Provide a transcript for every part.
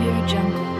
Audio Jungle.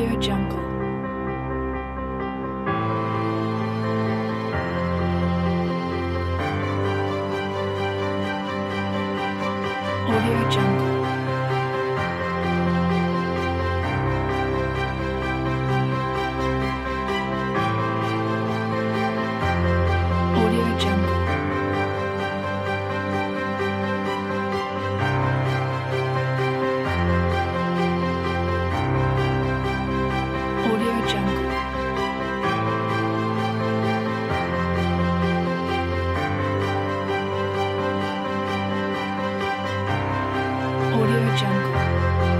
Audio Jungle. Jungle.